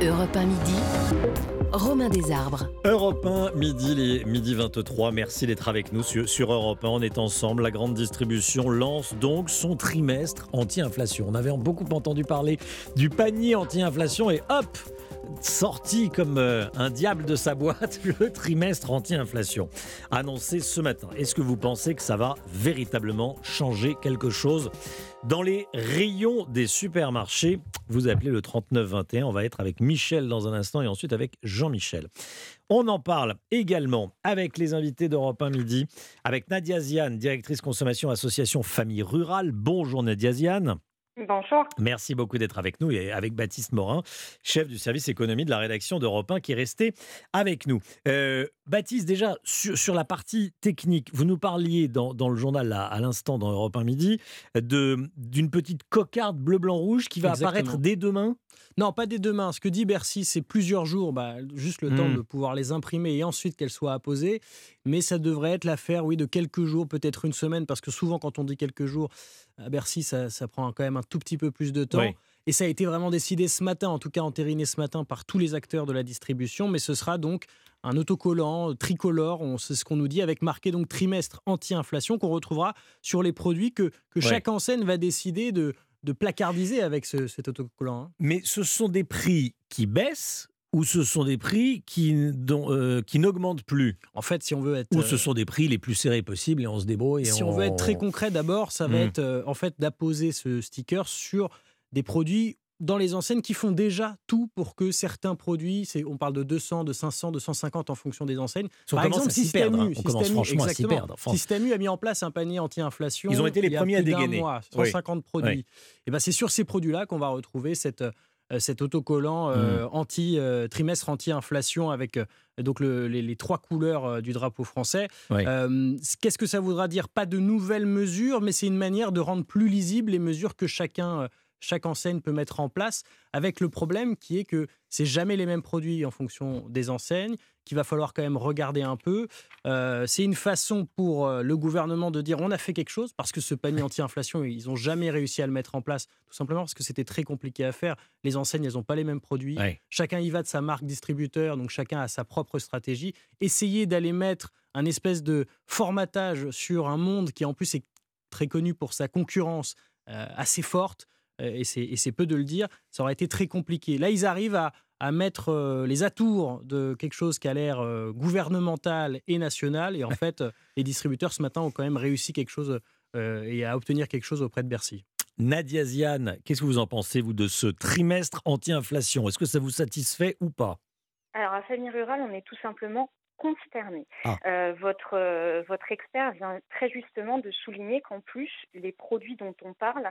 Europe 1 midi. Romain Desarbres. Europe 1, midi, les midi 23. Merci d'être avec nous sur, sur Europe 1. On est ensemble. La grande distribution lance donc son trimestre anti-inflation. On avait beaucoup entendu parler du panier anti-inflation et hop, sorti comme euh, un diable de sa boîte, le trimestre anti-inflation, annoncé ce matin. Est-ce que vous pensez que ça va véritablement changer quelque chose? Dans les rayons des supermarchés Vous appelez le 3921, on va être avec Michel dans un instant et ensuite avec Jean-Michel. On en parle également avec les invités d'Europe 1 Midi, avec Nadia Ziane, directrice consommation association Famille Rurale. Bonjour Nadia Ziane. Bonjour. Merci beaucoup d'être avec nous et avec Baptiste Morin, chef du service économie de la rédaction d'Europe 1 qui est resté avec nous. Euh, Baptiste, déjà sur, la partie technique, vous nous parliez dans, le journal à l'instant dans Europe 1 Midi d'une petite cocarde bleu, blanc, rouge qui va apparaître dès demain? Non, pas dès demain. Ce que dit Bercy, c'est plusieurs jours, bah, juste le temps hmm. de pouvoir les imprimer et ensuite qu'elles soient apposées. Mais ça devrait être l'affaire, oui, de quelques jours, peut-être une semaine, parce que souvent, quand on dit quelques jours, à Bercy, ça, prend quand même un tout petit peu plus de temps. Et ça a été vraiment décidé ce matin, en tout cas entériné ce matin par tous les acteurs de la distribution. Mais ce sera donc un autocollant tricolore, c'est ce qu'on nous dit, avec marqué donc trimestre anti-inflation qu'on retrouvera sur les produits que, que chaque enseigne va décider de, de placardiser avec cet autocollant. Hein. Mais ce sont des prix qui baissent ou ce sont des prix qui, euh, qui n'augmentent plus? En fait, si on veut être... Ou ce euh, sont des prix les plus serrés possibles et on se débrouille. si on... veut être très concret, d'abord, ça va hmm. être euh, en fait d'apposer ce sticker sur des produits dans les enseignes qui font déjà tout pour que certains produits, on parle de 200, de 500, de 150 en fonction des enseignes. Par exemple, Système U, on commence franchement à s'y perdre. Système U a mis en place un panier anti-inflation. Ils ont été les premiers à dégainer. Mois, 150 produits. Et ben c'est sur ces produits-là qu'on va retrouver cette, euh, cet autocollant euh, hmm. anti euh, trimestre anti-inflation avec donc les, trois couleurs du drapeau français. Qu'est-ce que ça voudra dire? Pas de nouvelles mesures, mais c'est une manière de rendre plus lisibles les mesures que chacun chaque enseigne peut mettre en place, avec le problème qui est que c'est jamais les mêmes produits en fonction des enseignes, qu'il va falloir quand même regarder un peu. Euh, c'est une façon pour euh, le gouvernement de dire on a fait quelque chose, parce que ce panier anti-inflation, ils n'ont jamais réussi à le mettre en place, tout simplement parce que c'était très compliqué à faire. Les enseignes, elles n'ont pas les mêmes produits. Chacun y va de sa marque distributeur, donc chacun a sa propre stratégie. Essayer d'aller mettre un espèce de formatage sur un monde qui en plus est très connu pour sa concurrence euh, assez forte, et c'est peu de le dire, ça aurait été très compliqué. Là, ils arrivent à, mettre euh, les atours de quelque chose qui a l'air euh, gouvernemental et national. Et en fait, les distributeurs ce matin ont quand même réussi quelque chose et à obtenir quelque chose auprès de Bercy. Nadia Ziane, qu'est-ce que vous en pensez, vous, de ce trimestre anti-inflation? Est-ce que ça vous satisfait ou pas? Alors, à Famille Rurale, on est tout simplement consterné. Ah. Euh, votre, euh, votre expert vient très justement de souligner qu'en plus, les produits dont on parle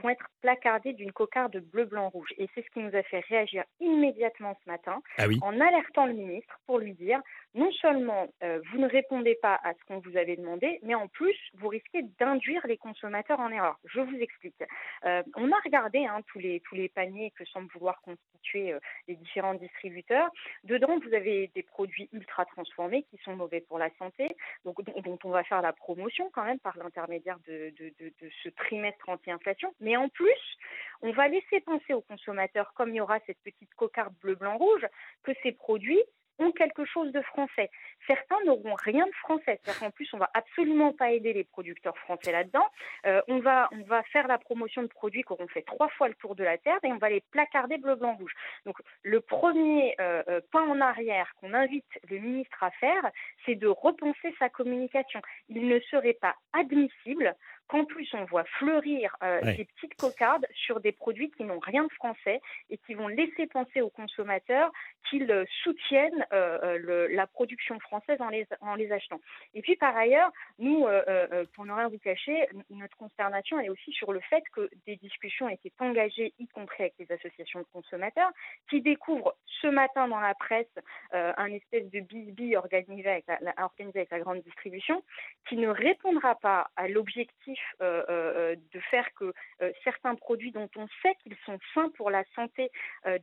vont être placardés d'une cocarde bleu, blanc, rouge. Et c'est ce qui nous a fait réagir immédiatement ce matin ah en alertant le ministre pour lui dire non seulement euh, vous ne répondez pas à ce qu'on vous avait demandé, mais en plus, vous risquez d'induire les consommateurs en erreur. Je vous explique. on a regardé hein, tous, les, tous les paniers que semblent vouloir constituer les différents distributeurs. Dedans, vous avez des produits ultra transparents transformés qui sont mauvais pour la santé, donc dont on va faire la promotion quand même par l'intermédiaire de, ce trimestre anti-inflation. Mais en plus, on va laisser penser aux consommateurs, comme il y aura cette petite cocarde bleu-blanc-rouge, que ces produits ont quelque chose de français. Certains n'auront rien de français. C'est-à-dire qu'en plus, on va absolument pas aider les producteurs français là-dedans. Euh, on, va, on va faire la promotion de produits qui auront fait trois fois le tour de la Terre et on va les placarder bleu, blanc, rouge. Donc, le premier euh, euh, pas en arrière qu'on invite le ministre à faire, c'est de repenser sa communication. Il ne serait pas admissible qu'en plus on voit fleurir euh, des petites cocardes sur des produits qui n'ont rien de français et qui vont laisser penser aux consommateurs qu'ils euh, soutiennent euh, la production française en les, en les achetant. Et puis par ailleurs, nous, pour ne rien vous cacher, notre consternation est aussi sur le fait que des discussions étaient engagées, y compris avec les associations de consommateurs, qui découvrent ce matin dans la presse un espèce de bisbille organisé avec organisé avec la grande distribution, qui ne répondra pas à l'objectif euh, euh, euh, de faire que certains produits dont on sait qu'ils sont sains pour la santé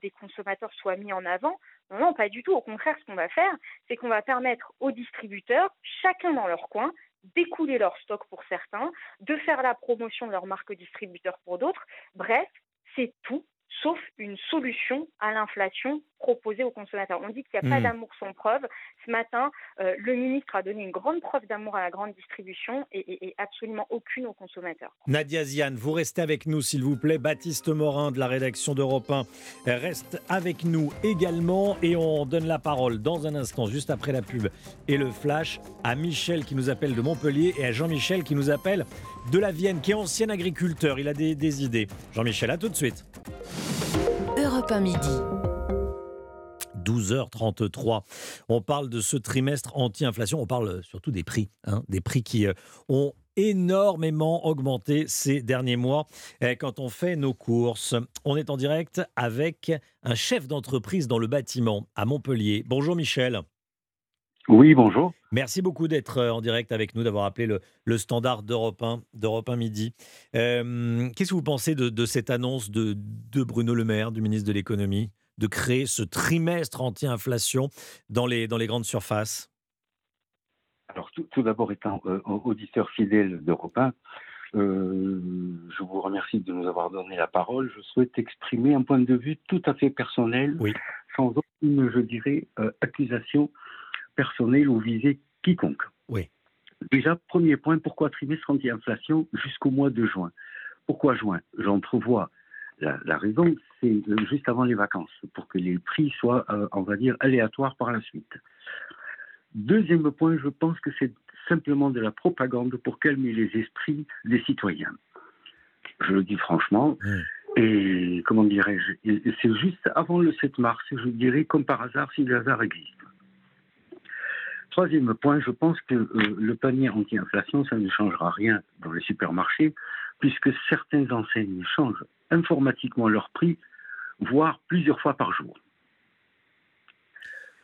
des consommateurs soient mis en avant. Non, non, pas du tout. Au contraire, ce qu'on va faire, c'est qu'on va permettre aux distributeurs, chacun dans leur coin, d'écouler leur stock pour certains, de faire la promotion de leur marque distributeur pour d'autres. Bref, c'est tout sauf une solution à l'inflation proposée aux consommateurs. On dit qu'il n'y a pas hmm. d'amour sans preuve. Ce matin, euh, le ministre a donné une grande preuve d'amour à la grande distribution et, absolument aucune aux consommateurs. Nadia Ziane, vous restez avec nous s'il vous plaît. Baptiste Morin de la rédaction d'Europe 1 reste avec nous également et on donne la parole dans un instant, juste après la pub et le flash, à Michel qui nous appelle de Montpellier et à Jean-Michel qui nous appelle de la Vienne, qui est ancien agriculteur. Il a des, des idées. Jean-Michel, à tout de suite. Europe 1 midi. 12h33. On parle de ce trimestre anti-inflation, on parle surtout des prix, hein, des prix qui euh, ont énormément augmenté ces derniers mois quand on fait nos courses. On est en direct avec un chef d'entreprise dans le bâtiment à Montpellier. Bonjour Michel. Oui, bonjour. Merci beaucoup d'être euh, en direct avec nous, d'avoir appelé le, standard d'Europe 1, d'Europe 1 Midi. Euh, qu'est-ce que vous pensez de, cette annonce de, Bruno Le Maire, du ministre de l'Économie, de créer ce trimestre anti-inflation dans les, dans les grandes surfaces? Alors, tout, d'abord, étant euh, auditeur fidèle d'Europe 1, je vous remercie de nous avoir donné la parole. Je souhaite exprimer un point de vue tout à fait personnel, sans aucune, je dirais, accusation personnel ou viser quiconque. Oui. Déjà, premier point, pourquoi trimestre anti-inflation jusqu'au mois de juin? Pourquoi juin? J'entrevois la, la, raison, c'est juste avant les vacances, pour que les prix soient, euh, on va dire, aléatoires par la suite. Deuxième point, je pense que c'est simplement de la propagande pour calmer les esprits des citoyens. Je le dis franchement. Mmh. Et comment dirais-je C'est juste avant le 7 mars, je dirais, comme par hasard, si le hasard existe. Troisième point, je pense que euh, le panier anti-inflation, ça ne changera rien dans les supermarchés, puisque certaines enseignes changent informatiquement leur prix, voire plusieurs fois par jour.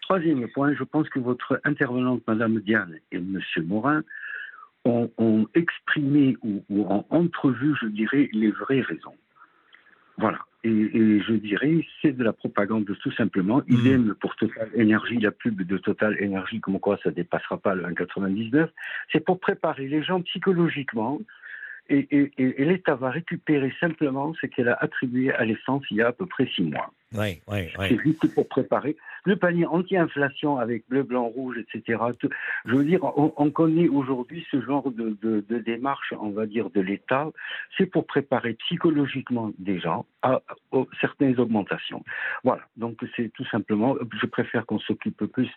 Troisième point, je pense que votre intervenante, Madame Diane et Monsieur Morin, ont, exprimé ou, ou ont entrevu, je dirais, les vraies raisons. Voilà. Et, je dirais, c'est de la propagande tout simplement. Il hmm. aime pour Total Énergie, la pub de Total Énergie, comme quoi ça ne dépassera pas le 1,99. C'est pour préparer les gens psychologiquement et, l'État va récupérer simplement ce qu'elle a attribué à l'essence il y a à peu près six mois. Oui, oui, oui. C'est juste pour préparer le panier anti-inflation avec bleu, blanc, rouge, etc. Je veux dire, on, connaît aujourd'hui ce genre de, démarche, on va dire, de l'État. C'est pour préparer psychologiquement des gens à, certaines augmentations. Voilà. Donc c'est tout simplement. Je préfère qu'on s'occupe plus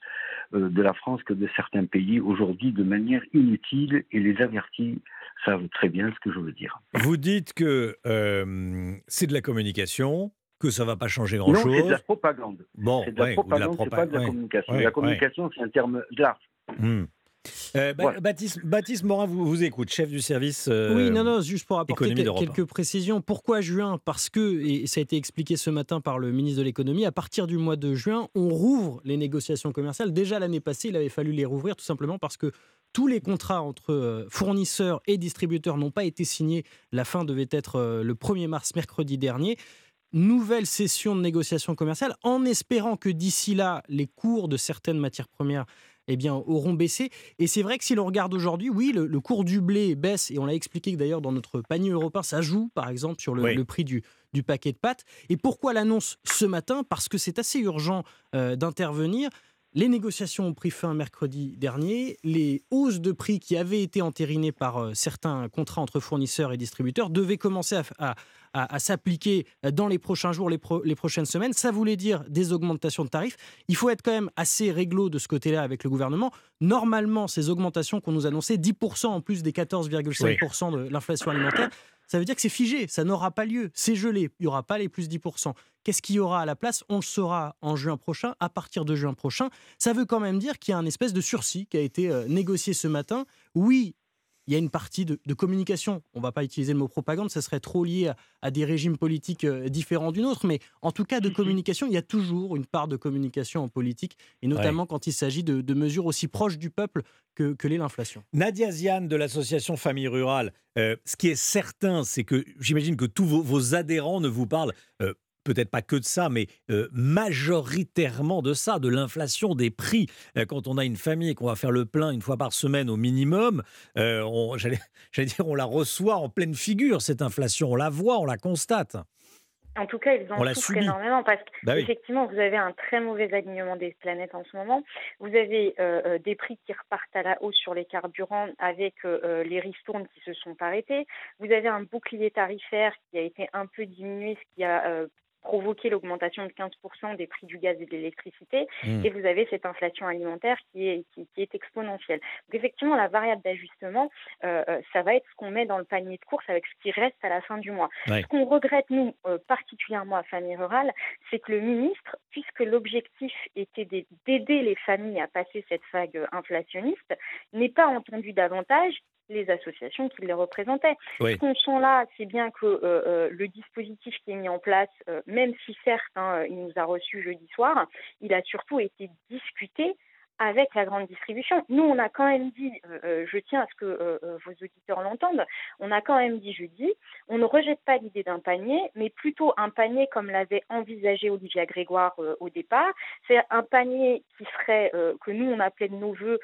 euh, de la France que de certains pays aujourd'hui de manière inutile et les avertis savent très bien ce que je veux dire. Vous dites que euh, c'est de la communication, que ça ne va pas changer grand-chose. Non, c'est de la propagande. Bon, c'est de la propagande, c'est pas de la communication. la communication, c'est un terme large. Hmm. Euh, Baptiste, Baptiste, Morin vous, vous écoute, chef du service. Euh, oui, non, non, juste pour apporter quelques précisions. Pourquoi juin? Parce que, et ça a été expliqué ce matin par le ministre de l'économie, à partir du mois de juin, on rouvre les négociations commerciales. Déjà l'année passée, il avait fallu les rouvrir tout simplement parce que tous les contrats entre euh, fournisseurs et distributeurs n'ont pas été signés. La fin devait être euh, le 1er mars, mercredi dernier. Nouvelle session de négociation commerciale en espérant que d'ici là, les cours de certaines matières premières eh bien, auront baissé. Et c'est vrai que si l'on regarde aujourd'hui, oui, le, cours du blé baisse, et on l'a expliqué d'ailleurs dans notre panier européen, ça joue par exemple sur le, prix du, du, paquet de pâtes. Et pourquoi l'annonce ce matin? Parce que c'est assez urgent euh, d'intervenir. Les négociations ont pris fin mercredi dernier. Les hausses de prix qui avaient été entérinées par euh, certains contrats entre fournisseurs et distributeurs devaient commencer à, s'appliquer dans les prochains jours, les, les, prochaines semaines. Ça voulait dire des augmentations de tarifs. Il faut être quand même assez réglo de ce côté-là avec le gouvernement. Normalement, ces augmentations qu'on nous annonçait, 10% en plus des 14,5% de l'inflation alimentaire, ça veut dire que c'est figé, ça n'aura pas lieu, c'est gelé, il n'y aura pas les plus 10%. Qu'est-ce qu'il y aura à la place? On le saura en juin prochain, à partir de juin prochain. Ça veut quand même dire qu'il y a un espèce de sursis qui a été euh, négocié ce matin. Oui, il y a une partie de, communication. On ne va pas utiliser le mot propagande, ça serait trop lié à, des régimes politiques euh, différents d'une autre, mais en tout cas de communication, il y a toujours une part de communication en politique, et notamment quand il s'agit de, mesures aussi proches du peuple que, l'est l'inflation. Nadia Zian de l'association Famille Rurale, euh, ce qui est certain, c'est que j'imagine que tous vos, adhérents ne vous parlent euh, peut-être pas que de ça, mais euh, majoritairement de ça, de l'inflation des prix. Euh, quand on a une famille et qu'on va faire le plein une fois par semaine au minimum, euh, j'allais dire, on la reçoit en pleine figure, cette inflation. On la voit, on la constate. En tout cas, ils en souffrent énormément parce bah qu'effectivement, vous avez un très mauvais alignement des planètes en ce moment. Vous avez euh, des prix qui repartent à la hausse sur les carburants avec euh, les ristournes qui se sont arrêtés. Vous avez un bouclier tarifaire qui a été un peu diminué, ce qui a provoquer l'augmentation de 15% des prix du gaz et de l'électricité, mmh. et vous avez cette inflation alimentaire qui est, qui, est exponentielle. Donc effectivement, la variable d'ajustement, euh, euh, ça va être ce qu'on met dans le panier de course avec ce qui reste à la fin du mois. Ce qu'on regrette, nous, euh, particulièrement à Famille Rurale, c'est que le ministre, puisque l'objectif était d'aider les familles à passer cette vague inflationniste, n'ait pas entendu davantage les associations qui les représentaient. Ce qu'on sent là, c'est bien que euh, euh, le dispositif qui est mis en place, euh, même si certes, hein, il nous a reçus jeudi soir, il a surtout été discuté avec la grande distribution. Nous, on a quand même dit, je tiens à ce que vos auditeurs l'entendent, on a quand même dit jeudi, on ne rejette pas l'idée d'un panier, mais plutôt un panier comme l'avait envisagé Olivia Grégoire au départ. C'est un panier qui serait, que nous, on appelait de nos voeux,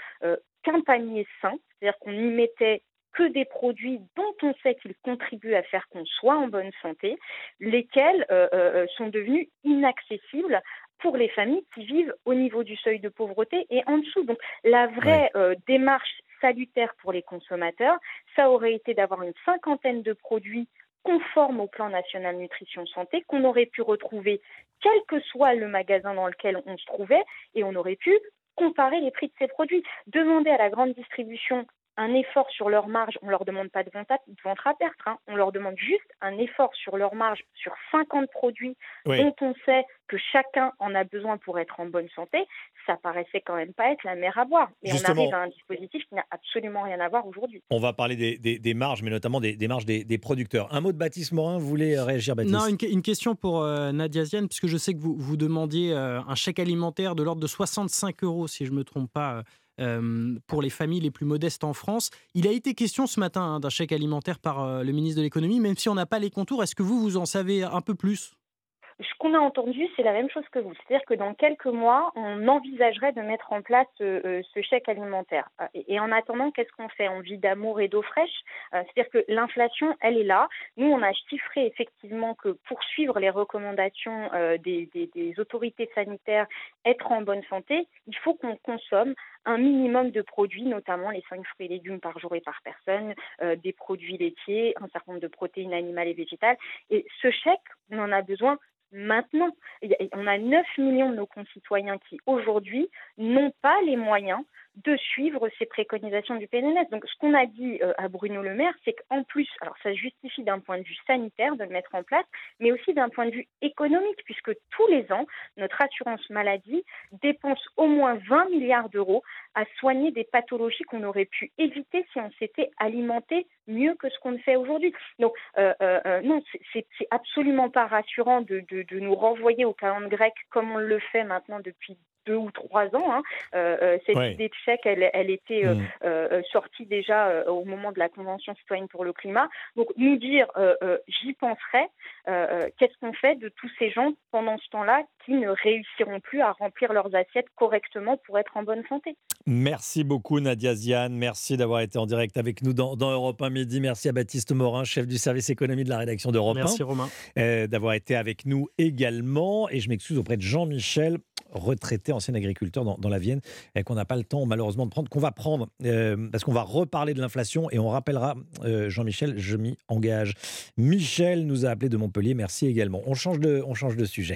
qu'un panier sain, c'est-à-dire qu'on n'y mettait que des produits dont on sait qu'ils contribuent à faire qu'on soit en bonne santé, lesquels euh, euh, sont devenus inaccessibles pour les familles qui vivent au niveau du seuil de pauvreté et en dessous. Donc la vraie euh, démarche salutaire pour les consommateurs, ça aurait été d'avoir une cinquantaine de produits conformes au plan national nutrition santé qu'on aurait pu retrouver quel que soit le magasin dans lequel on se trouvait et on aurait pu comparer les prix de ces produits. Demander à la grande distribution un effort sur leur marge, on ne leur demande pas de ventre à perdre, hein. on leur demande juste un effort sur leur marge sur 50 produits dont on sait que chacun en a besoin pour être en bonne santé, ça paraissait quand même pas être la mer à boire. Et on arrive à un dispositif qui n'a absolument rien à voir aujourd'hui. On va parler des, marges, mais notamment des, marges des, producteurs. Un mot de Baptiste Morin, vous voulez réagir Baptiste? Non, une, question pour euh, Nadia Ziane, puisque je sais que vous, vous demandiez euh, un chèque alimentaire de l'ordre de 65 euros, si je ne me trompe pas. Euh, euh, pour les familles les plus modestes en France. Il a été question ce matin hein, d'un chèque alimentaire par euh, le ministre de l'économie, même si on n'a pas les contours. Est-ce que vous, vous en savez un peu plus? Ce qu'on a entendu, c'est la même chose que vous. C'est-à-dire que dans quelques mois, on envisagerait de mettre en place euh, ce chèque alimentaire. Et, en attendant, qu'est-ce qu'on fait? On vit d'amour et d'eau fraîche. C'est-à-dire que l'inflation, elle est là. Nous, on a chiffré effectivement que pour suivre les recommandations des, autorités sanitaires, être en bonne santé, il faut qu'on consomme un minimum de produits, notamment les 5 fruits et légumes par jour et par personne, euh, des produits laitiers, un certain nombre de protéines animales et végétales. Et ce chèque, on en a besoin maintenant. On a 9 millions de nos concitoyens qui, aujourd'hui, n'ont pas les moyens de suivre ces préconisations du PNNS. Donc, ce qu'on a dit euh, à Bruno Le Maire, c'est qu'en plus, alors ça justifie d'un point de vue sanitaire de le mettre en place, mais aussi d'un point de vue économique, puisque tous les ans, notre assurance maladie dépense au moins 20 milliards d'euros à soigner des pathologies qu'on aurait pu éviter si on s'était alimenté mieux que ce qu'on fait aujourd'hui. Donc, euh, euh, non, c'est absolument pas rassurant de, nous renvoyer au calendrier grec comme on le fait maintenant depuis deux ou trois ans. Hein. Euh, euh, cette idée de chèque, elle, elle était euh, mm. sortie déjà au moment de la Convention citoyenne pour le climat. Donc nous dire, j'y penserai, qu'est-ce qu'on fait de tous ces gens pendant ce temps-là qui ne réussiront plus à remplir leurs assiettes correctement pour être en bonne santé? Merci beaucoup Nadia Ziane, merci d'avoir été en direct avec nous dans, dans, Europe 1 Midi. Merci à Baptiste Morin, chef du service économie de la rédaction d'Europe 1. Merci Romain. d'avoir été avec nous également. Et je m'excuse auprès de Jean-Michel retraité, ancien agriculteur dans, la Vienne, et qu'on n'a pas le temps malheureusement de prendre, qu'on va prendre, euh, parce qu'on va reparler de l'inflation et on rappellera, euh, Jean-Michel, je m'y engage. Michel nous a appelé de Montpellier, merci également. On change de, on change de sujet.